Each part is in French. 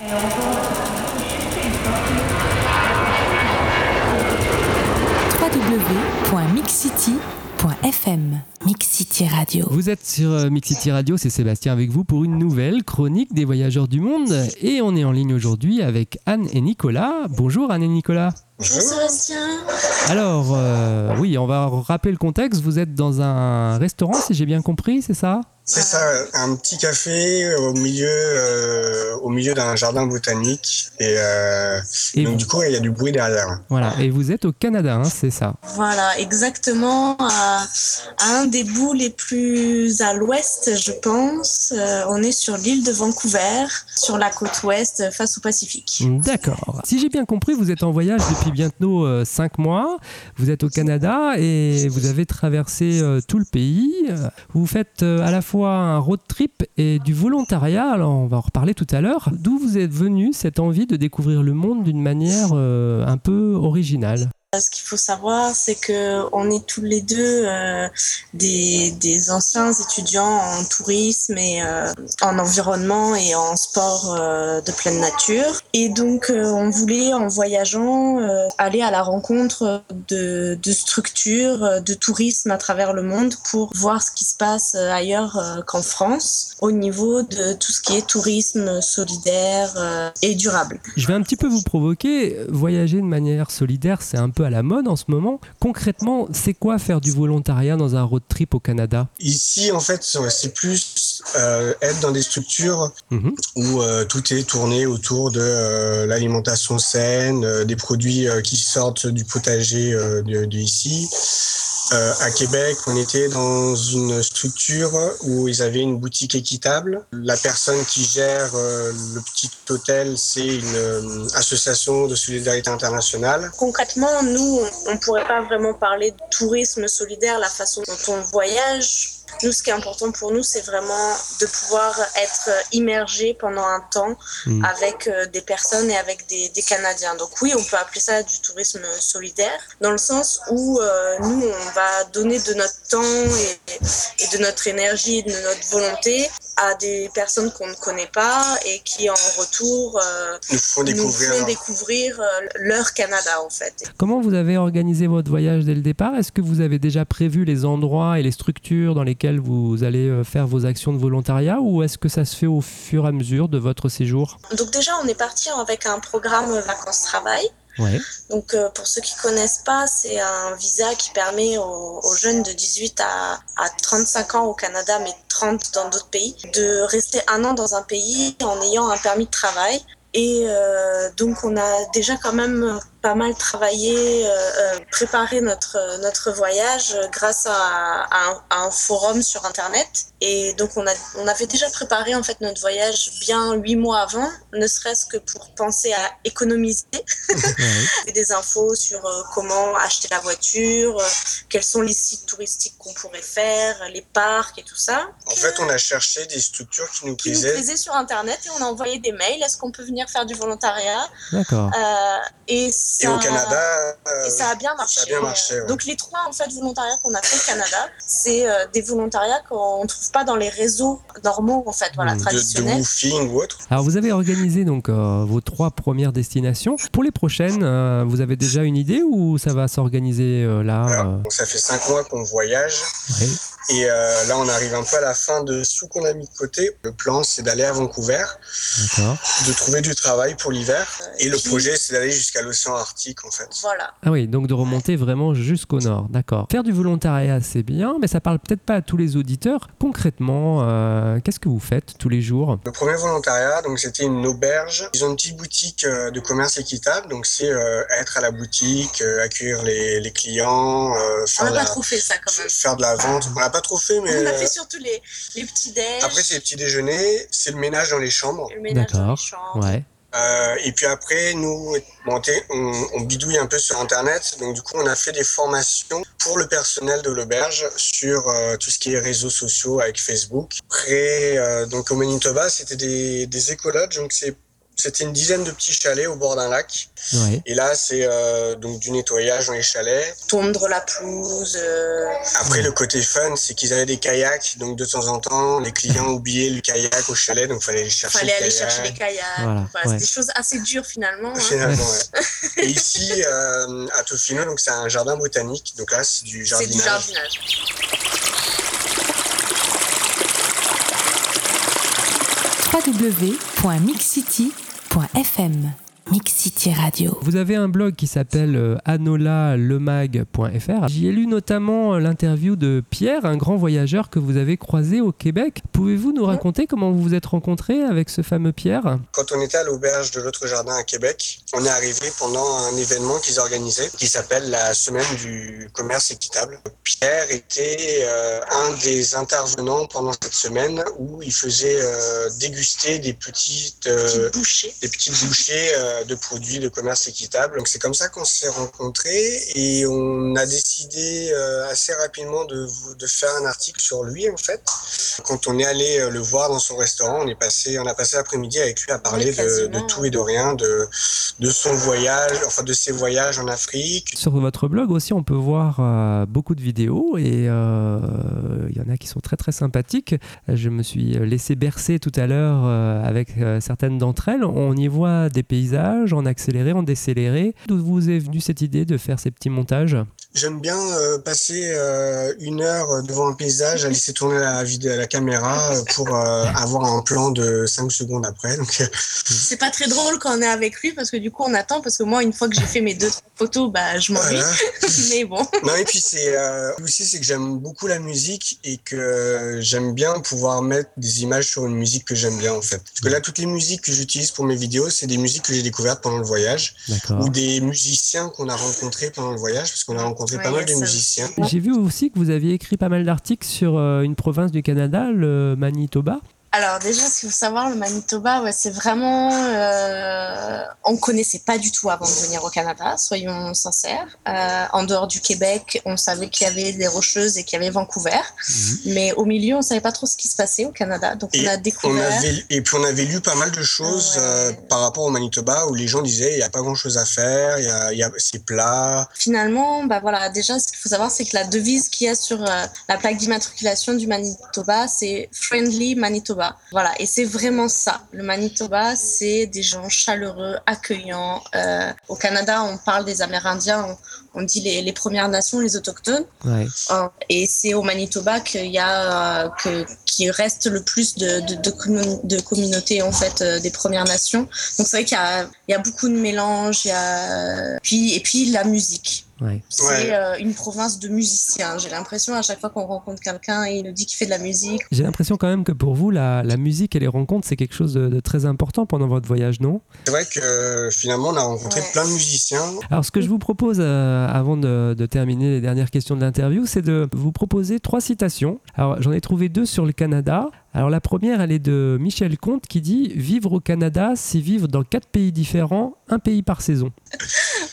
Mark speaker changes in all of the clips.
Speaker 1: www.mixcity.fm Mixcity Radio.
Speaker 2: Vous êtes sur euh, Mixcity Radio, c'est Sébastien avec vous pour une nouvelle chronique des voyageurs du monde. Et on est en ligne aujourd'hui avec Anne et Nicolas. Bonjour Anne et Nicolas.
Speaker 3: Bonjour Sébastien.
Speaker 2: Alors, euh, oui, on va rappeler le contexte. Vous êtes dans un restaurant, si j'ai bien compris, c'est ça?
Speaker 4: C'est ça, un petit café au milieu, euh, au milieu d'un jardin botanique. Et, euh,
Speaker 2: Et
Speaker 4: donc,
Speaker 2: vous-
Speaker 4: du coup, il y a du bruit derrière.
Speaker 2: Voilà, et vous êtes au Canada, hein, c'est ça
Speaker 3: Voilà, exactement à, à un des bouts les plus à l'ouest, je pense. Euh, on est sur l'île de Vancouver, sur la côte ouest, face au Pacifique.
Speaker 2: D'accord. Si j'ai bien compris, vous êtes en voyage depuis bientôt 5 mois. Vous êtes au Canada et vous avez traversé euh, tout le pays. Euh, Vous faites euh, à la fois un road trip et du volontariat. Alors, on va en reparler tout à l'heure. D'où vous êtes venu cette envie de découvrir le monde d'une manière euh, un peu originale?
Speaker 3: Ce qu'il faut savoir, c'est que on est tous les deux euh, des, anciens étudiants en tourisme et euh, en environnement et en sport euh, de pleine nature. Et donc, on voulait, en voyageant, aller à la rencontre de, de structures de tourisme à travers le monde pour voir ce qui se passe ailleurs qu'en France au niveau de tout ce qui est tourisme solidaire et durable.
Speaker 2: Je vais un petit peu vous provoquer. Voyager de manière solidaire, c'est un peu à la mode en ce moment. Concrètement, c'est quoi faire du volontariat dans un road trip au Canada?
Speaker 4: Ici, en fait, c'est plus euh, être dans des structures
Speaker 2: Mhm.
Speaker 4: où euh, tout est tourné autour de euh, l'alimentation saine, euh, des produits euh, qui sortent du potager euh, de, de ici. Euh, à Québec, on était dans une structure où ils avaient une boutique équitable. La personne qui gère euh, le petit hôtel, c'est une euh, association de solidarité internationale.
Speaker 3: Concrètement, nous, on ne pourrait pas vraiment parler de tourisme solidaire, la façon dont on voyage. Nous, ce qui est important pour nous, c'est vraiment de pouvoir être immergé pendant un temps
Speaker 2: Mm.
Speaker 3: avec euh, des personnes et avec des, des Canadiens. Donc oui, on peut appeler ça du tourisme solidaire, dans le sens où euh, nous, on va donner de notre temps et, et de notre énergie et de notre volonté à des personnes qu'on ne connaît pas et qui, en retour, euh,
Speaker 4: nous font
Speaker 3: nous
Speaker 4: découvrir.
Speaker 3: font découvrir euh, leur Canada, en fait.
Speaker 2: Comment vous avez organisé votre voyage dès le départ? Est-ce que vous avez déjà prévu les endroits et les structures dans lesquelles vous allez euh, faire vos actions de volontariat ou est-ce que ça se fait au fur et à mesure de votre séjour?
Speaker 3: Donc déjà, on est parti avec un programme vacances-travail.
Speaker 2: Ouais.
Speaker 3: Donc euh, pour ceux qui connaissent pas, c'est un visa qui permet aux, aux jeunes de 18 à, à 35 ans au Canada, mais 30 dans d'autres pays, de rester un an dans un pays en ayant un permis de travail. Et euh, donc on a déjà quand même pas mal travaillé, euh, euh, préparé notre, notre voyage grâce à, à un, à un forum sur Internet. Et donc on, a, on avait déjà préparé en fait notre voyage bien huit mois avant, ne serait-ce que pour penser à économiser des infos sur euh, comment acheter la voiture, euh, quels sont les sites touristiques qu'on pourrait faire, les parcs et tout ça.
Speaker 4: En fait, on a cherché des structures qui nous
Speaker 3: qui nous
Speaker 4: plaisaient.
Speaker 3: plaisaient sur internet et on a envoyé des mails. Est-ce qu'on peut venir faire du volontariat?
Speaker 2: D'accord.
Speaker 3: Euh, Et
Speaker 4: au Canada, euh,
Speaker 3: et ça a bien marché.
Speaker 4: ça a bien marché, ouais.
Speaker 3: Donc les trois en fait volontariats qu'on a fait au Canada, c'est euh, des volontariats qu'on ne trouve pas dans les réseaux normaux en fait, voilà.
Speaker 2: De- de,
Speaker 3: traditionnels.
Speaker 4: woofing ou autre.
Speaker 2: Alors vous avez organisé donc euh, vos trois premières destinations. Pour les prochaines, euh, vous avez déjà une idée ou ça va s'organiser euh, là
Speaker 4: Alors,
Speaker 2: euh,
Speaker 4: donc ça fait cinq mois qu'on voyage.
Speaker 2: ouais.
Speaker 4: Et euh, là, on arrive un peu à la fin de ce qu'on a mis de côté. Le plan, c'est d'aller à Vancouver,
Speaker 2: D'accord.
Speaker 4: de trouver du travail pour l'hiver. Et le
Speaker 3: puis-
Speaker 4: projet, c'est d'aller jusqu'à l'océan Arctique, en fait.
Speaker 3: Voilà.
Speaker 2: Ah oui, donc de remonter vraiment jusqu'au nord, d'accord. Faire du volontariat, c'est bien, mais ça parle peut-être pas à tous les auditeurs. Concrètement, euh, qu'est-ce que vous faites tous les jours?
Speaker 4: Le premier volontariat, donc c'était une auberge. Ils ont une petite boutique euh, de commerce équitable, donc c'est euh, être à la boutique, accueillir les, les clients, euh,
Speaker 3: On
Speaker 4: faire,
Speaker 3: n'a
Speaker 4: de
Speaker 3: pas
Speaker 4: la,
Speaker 3: trop fait ça quand même.
Speaker 4: faire de la vente. On pas trop fait, mais
Speaker 3: On a fait surtout les, les petits déj,
Speaker 4: après c'est les petits déjeuners, c'est le ménage dans les chambres.
Speaker 3: le ménage dans les
Speaker 2: D'accord.
Speaker 3: chambres.
Speaker 2: Ouais.
Speaker 4: Euh, et puis après, nous, on, on bidouille un peu sur Internet. Donc du coup, on a fait des formations pour le personnel de l'auberge sur euh, tout ce qui est réseaux sociaux avec Facebook. Après, euh, donc au Manitoba, c'était des, des écologes, donc c'est C'était une dizaine de petits chalets au bord d'un lac.
Speaker 2: Ouais.
Speaker 4: Et là, c'est euh, donc du nettoyage dans les chalets.
Speaker 3: Tondre la pelouse. euh,
Speaker 4: Après, le côté fun, c'est qu'ils avaient des kayaks. Donc, de temps en temps, les clients oubliaient le kayak au chalet. Donc, il fallait aller chercher
Speaker 3: fallait
Speaker 4: le
Speaker 3: aller
Speaker 4: kayak.
Speaker 3: chercher les kayaks.
Speaker 2: Voilà,
Speaker 3: Voilà,
Speaker 2: ouais.
Speaker 3: C'est des choses assez dures finalement. hein.
Speaker 4: Finalement, ouais. Et ici, euh, à Tofino, donc c'est un jardin botanique. Donc là, c'est du
Speaker 3: C'est
Speaker 4: jardinage.
Speaker 3: du jardinage.
Speaker 1: www.mixcity.fm Mix City Radio.
Speaker 2: Vous avez un blog qui s'appelle euh, anolalemag.fr. J'y ai lu notamment euh, l'interview de Pierre, un grand voyageur que vous avez croisé au Québec. Pouvez-vous nous raconter comment vous vous êtes rencontré avec ce fameux Pierre?
Speaker 4: Quand on était à l'auberge de l'autre jardin à Québec, on est arrivé pendant un événement qu'ils organisaient qui s'appelle la semaine du commerce équitable. Pierre était euh, un des intervenants pendant cette semaine où il faisait euh, déguster des petites euh,
Speaker 3: Petit boucher.
Speaker 4: des petites bouchées euh, de produits de commerce équitable. Donc c'est comme ça qu'on s'est rencontrés et on a décidé euh, assez rapidement de, de faire un article sur lui en fait. Quand on est allé euh, le voir dans son restaurant, on est passé, on a passé l'après-midi avec lui à parler
Speaker 3: Oui,
Speaker 4: de, tout et de rien, de, de son voyage, enfin de ses voyages en Afrique.
Speaker 2: Sur votre blog aussi, on peut voir euh, beaucoup de vidéos et euh, il y en a qui sont très très sympathiques. Je me suis laissé bercer tout à l'heure euh, avec euh, certaines d'entre elles. On y voit des paysages en accéléré, en décéléré. D'où vous est venue cette idée de faire ces petits montages?
Speaker 4: J'aime bien euh, passer euh, une heure devant un paysage, à laisser tourner la, vidéo, la caméra euh, pour euh, avoir un plan de 5 secondes après. Donc, euh,
Speaker 3: C'est pas très drôle quand on est avec lui parce que du coup on attend parce que moi une fois que j'ai fait mes deux trois photos bah je m'ennuie
Speaker 4: voilà.
Speaker 3: mais bon
Speaker 4: Non, et puis c'est euh, aussi c'est que j'aime beaucoup la musique et que j'aime bien pouvoir mettre des images sur une musique que j'aime bien en fait. Parce que là, toutes les musiques que j'utilise pour mes vidéos, c'est des musiques que j'ai découvertes pendant le voyage ou des musiciens qu'on a rencontrés pendant le voyage, parce qu'on a rencontré
Speaker 3: Ouais,
Speaker 4: pas mal
Speaker 3: il y
Speaker 4: de
Speaker 3: a ça
Speaker 4: musiciens.
Speaker 2: J'ai vu aussi que vous aviez écrit pas mal d'articles sur euh, une province du Canada, le Manitoba.
Speaker 3: Alors déjà ce qu'il faut savoir le Manitoba ouais, c'est vraiment euh, on connaissait pas du tout avant de venir au Canada soyons sincères Euh, en dehors du Québec on savait qu'il y avait des rocheuses et qu'il y avait Vancouver mais au milieu on savait pas trop ce qui se passait au Canada donc
Speaker 4: Et
Speaker 3: on a
Speaker 4: On
Speaker 3: découvert
Speaker 4: avait, et puis on avait lu pas mal de choses
Speaker 3: Ouais.
Speaker 4: euh, par rapport au Manitoba où les gens disaient il n'y a pas grand chose à faire, y a, y a- c'est plat.
Speaker 3: Finalement, bah voilà, déjà, ce qu'il faut savoir, c'est que la devise qu'il y a sur la plaque d'immatriculation du Manitoba, c'est Friendly Manitoba. Voilà, et c'est vraiment ça. Le Manitoba, c'est des gens chaleureux, accueillants. Euh, au Canada, on parle des Amérindiens, on, on dit les, les Premières Nations, les autochtones.
Speaker 2: Ouais.
Speaker 3: Euh, et c'est au Manitoba qu'il y a euh, que reste le plus de, de, de, commun- de communautés en fait des Premières Nations. Donc c'est vrai qu'il y a, il y a beaucoup de mélange. Il y a puis et puis la musique.
Speaker 2: Ouais.
Speaker 3: C'est euh, une province de musiciens. J'ai l'impression à chaque fois qu'on rencontre quelqu'un et il nous dit qu'il fait de la musique.
Speaker 2: J'ai l'impression quand même que pour vous, la, la musique et les rencontres, c'est quelque chose de, de très important pendant votre voyage, non?
Speaker 4: C'est vrai que euh, finalement on a rencontré
Speaker 3: Ouais.
Speaker 4: plein de musiciens.
Speaker 2: Alors, ce que je vous propose, euh, avant de, de terminer les dernières questions de l'interview, c'est de vous proposer trois citations. Alors, j'en ai trouvé deux sur le Canada. Alors, la première, elle est de Michel Comte qui dit Vivre au Canada, c'est vivre dans quatre pays différents, un pays par saison.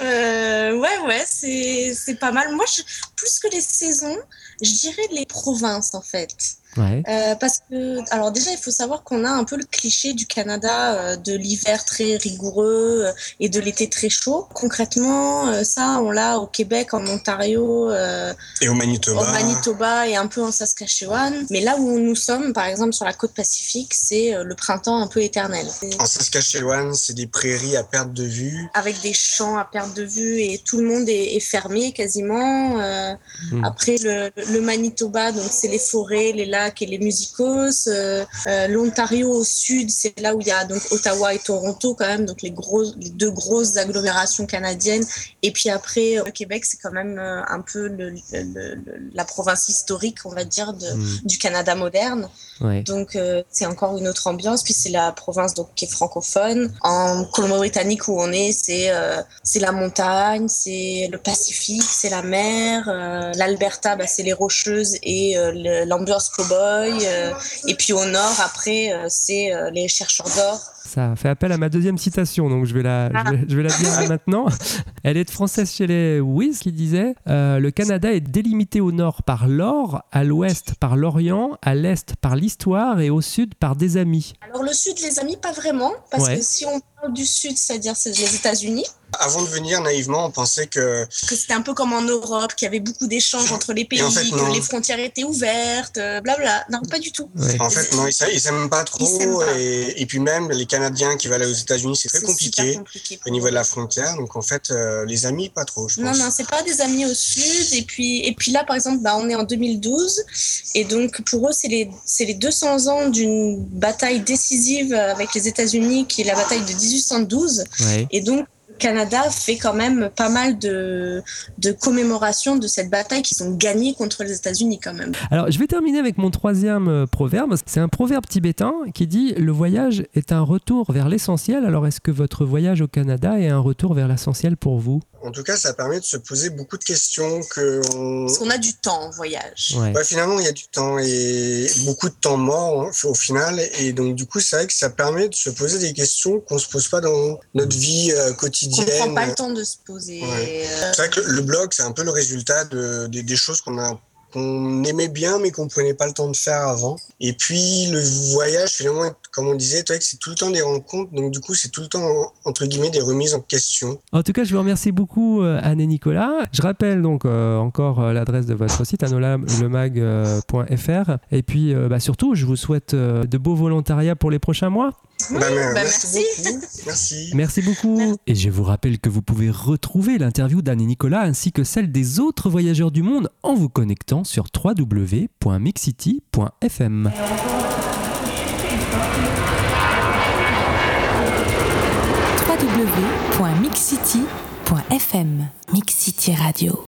Speaker 3: Euh, ouais, ouais, c'est pas mal. Moi, je, plus que les saisons, je dirais les provinces en fait.
Speaker 2: Ouais.
Speaker 3: Euh, parce que, alors déjà, il faut savoir qu'on a un peu le cliché du Canada euh, de l'hiver très rigoureux euh, et de l'été très chaud. Concrètement, euh, ça, on l'a au Québec, en Ontario, euh,
Speaker 4: Et au Manitoba.
Speaker 3: au Manitoba et un peu en Saskatchewan. Mais là où nous sommes, par exemple sur la côte pacifique, c'est euh, le printemps un peu éternel.
Speaker 4: En Saskatchewan, c'est des prairies à perte de vue.
Speaker 3: Avec des champs à perte de vue et tout le monde est, est fermé quasiment. Euh,
Speaker 2: Hmm.
Speaker 3: Après, le, le Manitoba, donc c'est les forêts, les lacs et les musicos. Euh, euh, L'Ontario au sud, c'est là où il y a donc Ottawa et Toronto quand même, donc les, deux grosses agglomérations canadiennes. Et puis après, euh, le Québec, c'est quand même euh, un peu le, le- le- la province historique, on va dire, de,
Speaker 2: Hmm.
Speaker 3: du Canada moderne.
Speaker 2: Ouais.
Speaker 3: Donc euh, c'est encore une autre ambiance. Puis c'est la province donc qui est francophone. En Colombie-Britannique où on est, c'est euh, c'est la montagne, c'est le Pacifique, c'est la mer. Euh, L'Alberta, bah, c'est les rocheuses et euh, l'ambiance Euh, et puis au nord, après, euh, c'est euh, les chercheurs d'or.
Speaker 2: Ça fait appel à ma deuxième citation, donc je vais la, je vais, je vais la dire maintenant. Elle est de Française chez les Wiz qui disait euh, Le Canada est délimité au nord par l'or, à l'ouest par l'Orient, à l'est par l'histoire et au sud par des amis.
Speaker 3: Alors le sud, les amis, pas vraiment, parce
Speaker 2: Ouais.
Speaker 3: que si on parle du sud, c'est-à-dire c'est les États-Unis,
Speaker 4: Avant de venir, naïvement, on pensait que
Speaker 3: que c'était un peu comme en Europe, qu'il y avait beaucoup d'échanges entre les pays,
Speaker 4: en fait,
Speaker 3: que les frontières étaient ouvertes, euh, blabla. Non, pas du tout.
Speaker 2: Ouais.
Speaker 4: En fait, non, ils s'a- ils s'aiment pas trop.
Speaker 3: Ils s'aiment pas.
Speaker 4: Et, et puis même, les Canadiens qui veulent aller aux États-Unis, c'est très compliqué
Speaker 3: compliqué
Speaker 4: au niveau de la frontière. Donc en fait, euh, les amis, pas trop, je
Speaker 3: Non,
Speaker 4: pense.
Speaker 3: non, c'est pas des amis au sud. Et puis, et puis là, par exemple, bah, on est en 2012. Et donc, pour eux, c'est les, c'est les 200 ans d'une bataille décisive avec les États-Unis, qui est la bataille de 1812.
Speaker 2: Ouais.
Speaker 3: Et donc, Canada fait quand même pas mal de, de commémorations de cette bataille qu'ils ont gagnée contre les États-Unis, quand même.
Speaker 2: Alors, je vais terminer avec mon troisième euh, proverbe. C'est un proverbe tibétain qui dit Le voyage est un retour vers l'essentiel. Alors, est-ce que votre voyage au Canada est un retour vers l'essentiel pour vous?
Speaker 4: En tout cas, ça permet de se poser beaucoup de questions que on...
Speaker 3: Parce qu'on a du temps en voyage.
Speaker 2: Ouais.
Speaker 4: Ouais, finalement, il y a du temps et beaucoup de temps mort hein, au final. Et donc, du coup, c'est vrai que ça permet de se poser des questions qu'on se pose pas dans notre vie euh, quotidienne.
Speaker 3: prend pas le temps de se poser.
Speaker 4: Ouais.
Speaker 3: Euh,
Speaker 4: C'est vrai que le blog, c'est un peu le résultat de, des- des choses qu'on a qu'on aimait bien mais qu'on prenait pas le temps de faire avant. Et puis le voyage, finalement, comme on disait, toi, c'est tout le temps des rencontres, donc du coup, c'est tout le temps entre guillemets des remises en question.
Speaker 2: En tout cas, je vous remercie beaucoup, euh, Anne et Nicolas. Je rappelle donc euh, encore euh, l'adresse de votre site, anolamag.fr. Et puis, euh, bah, surtout, je vous souhaite euh, de beaux volontariats pour les prochains mois.
Speaker 4: Bah,
Speaker 3: bah,
Speaker 4: merci,
Speaker 3: merci.
Speaker 4: beaucoup. Merci.
Speaker 2: Merci beaucoup. Et je vous rappelle que vous pouvez retrouver l'interview d'Anne et Nicolas ainsi que celle des autres voyageurs du monde en vous connectant sur www.mixcity.fm.
Speaker 1: www.mixcity.fm Mix City Radio.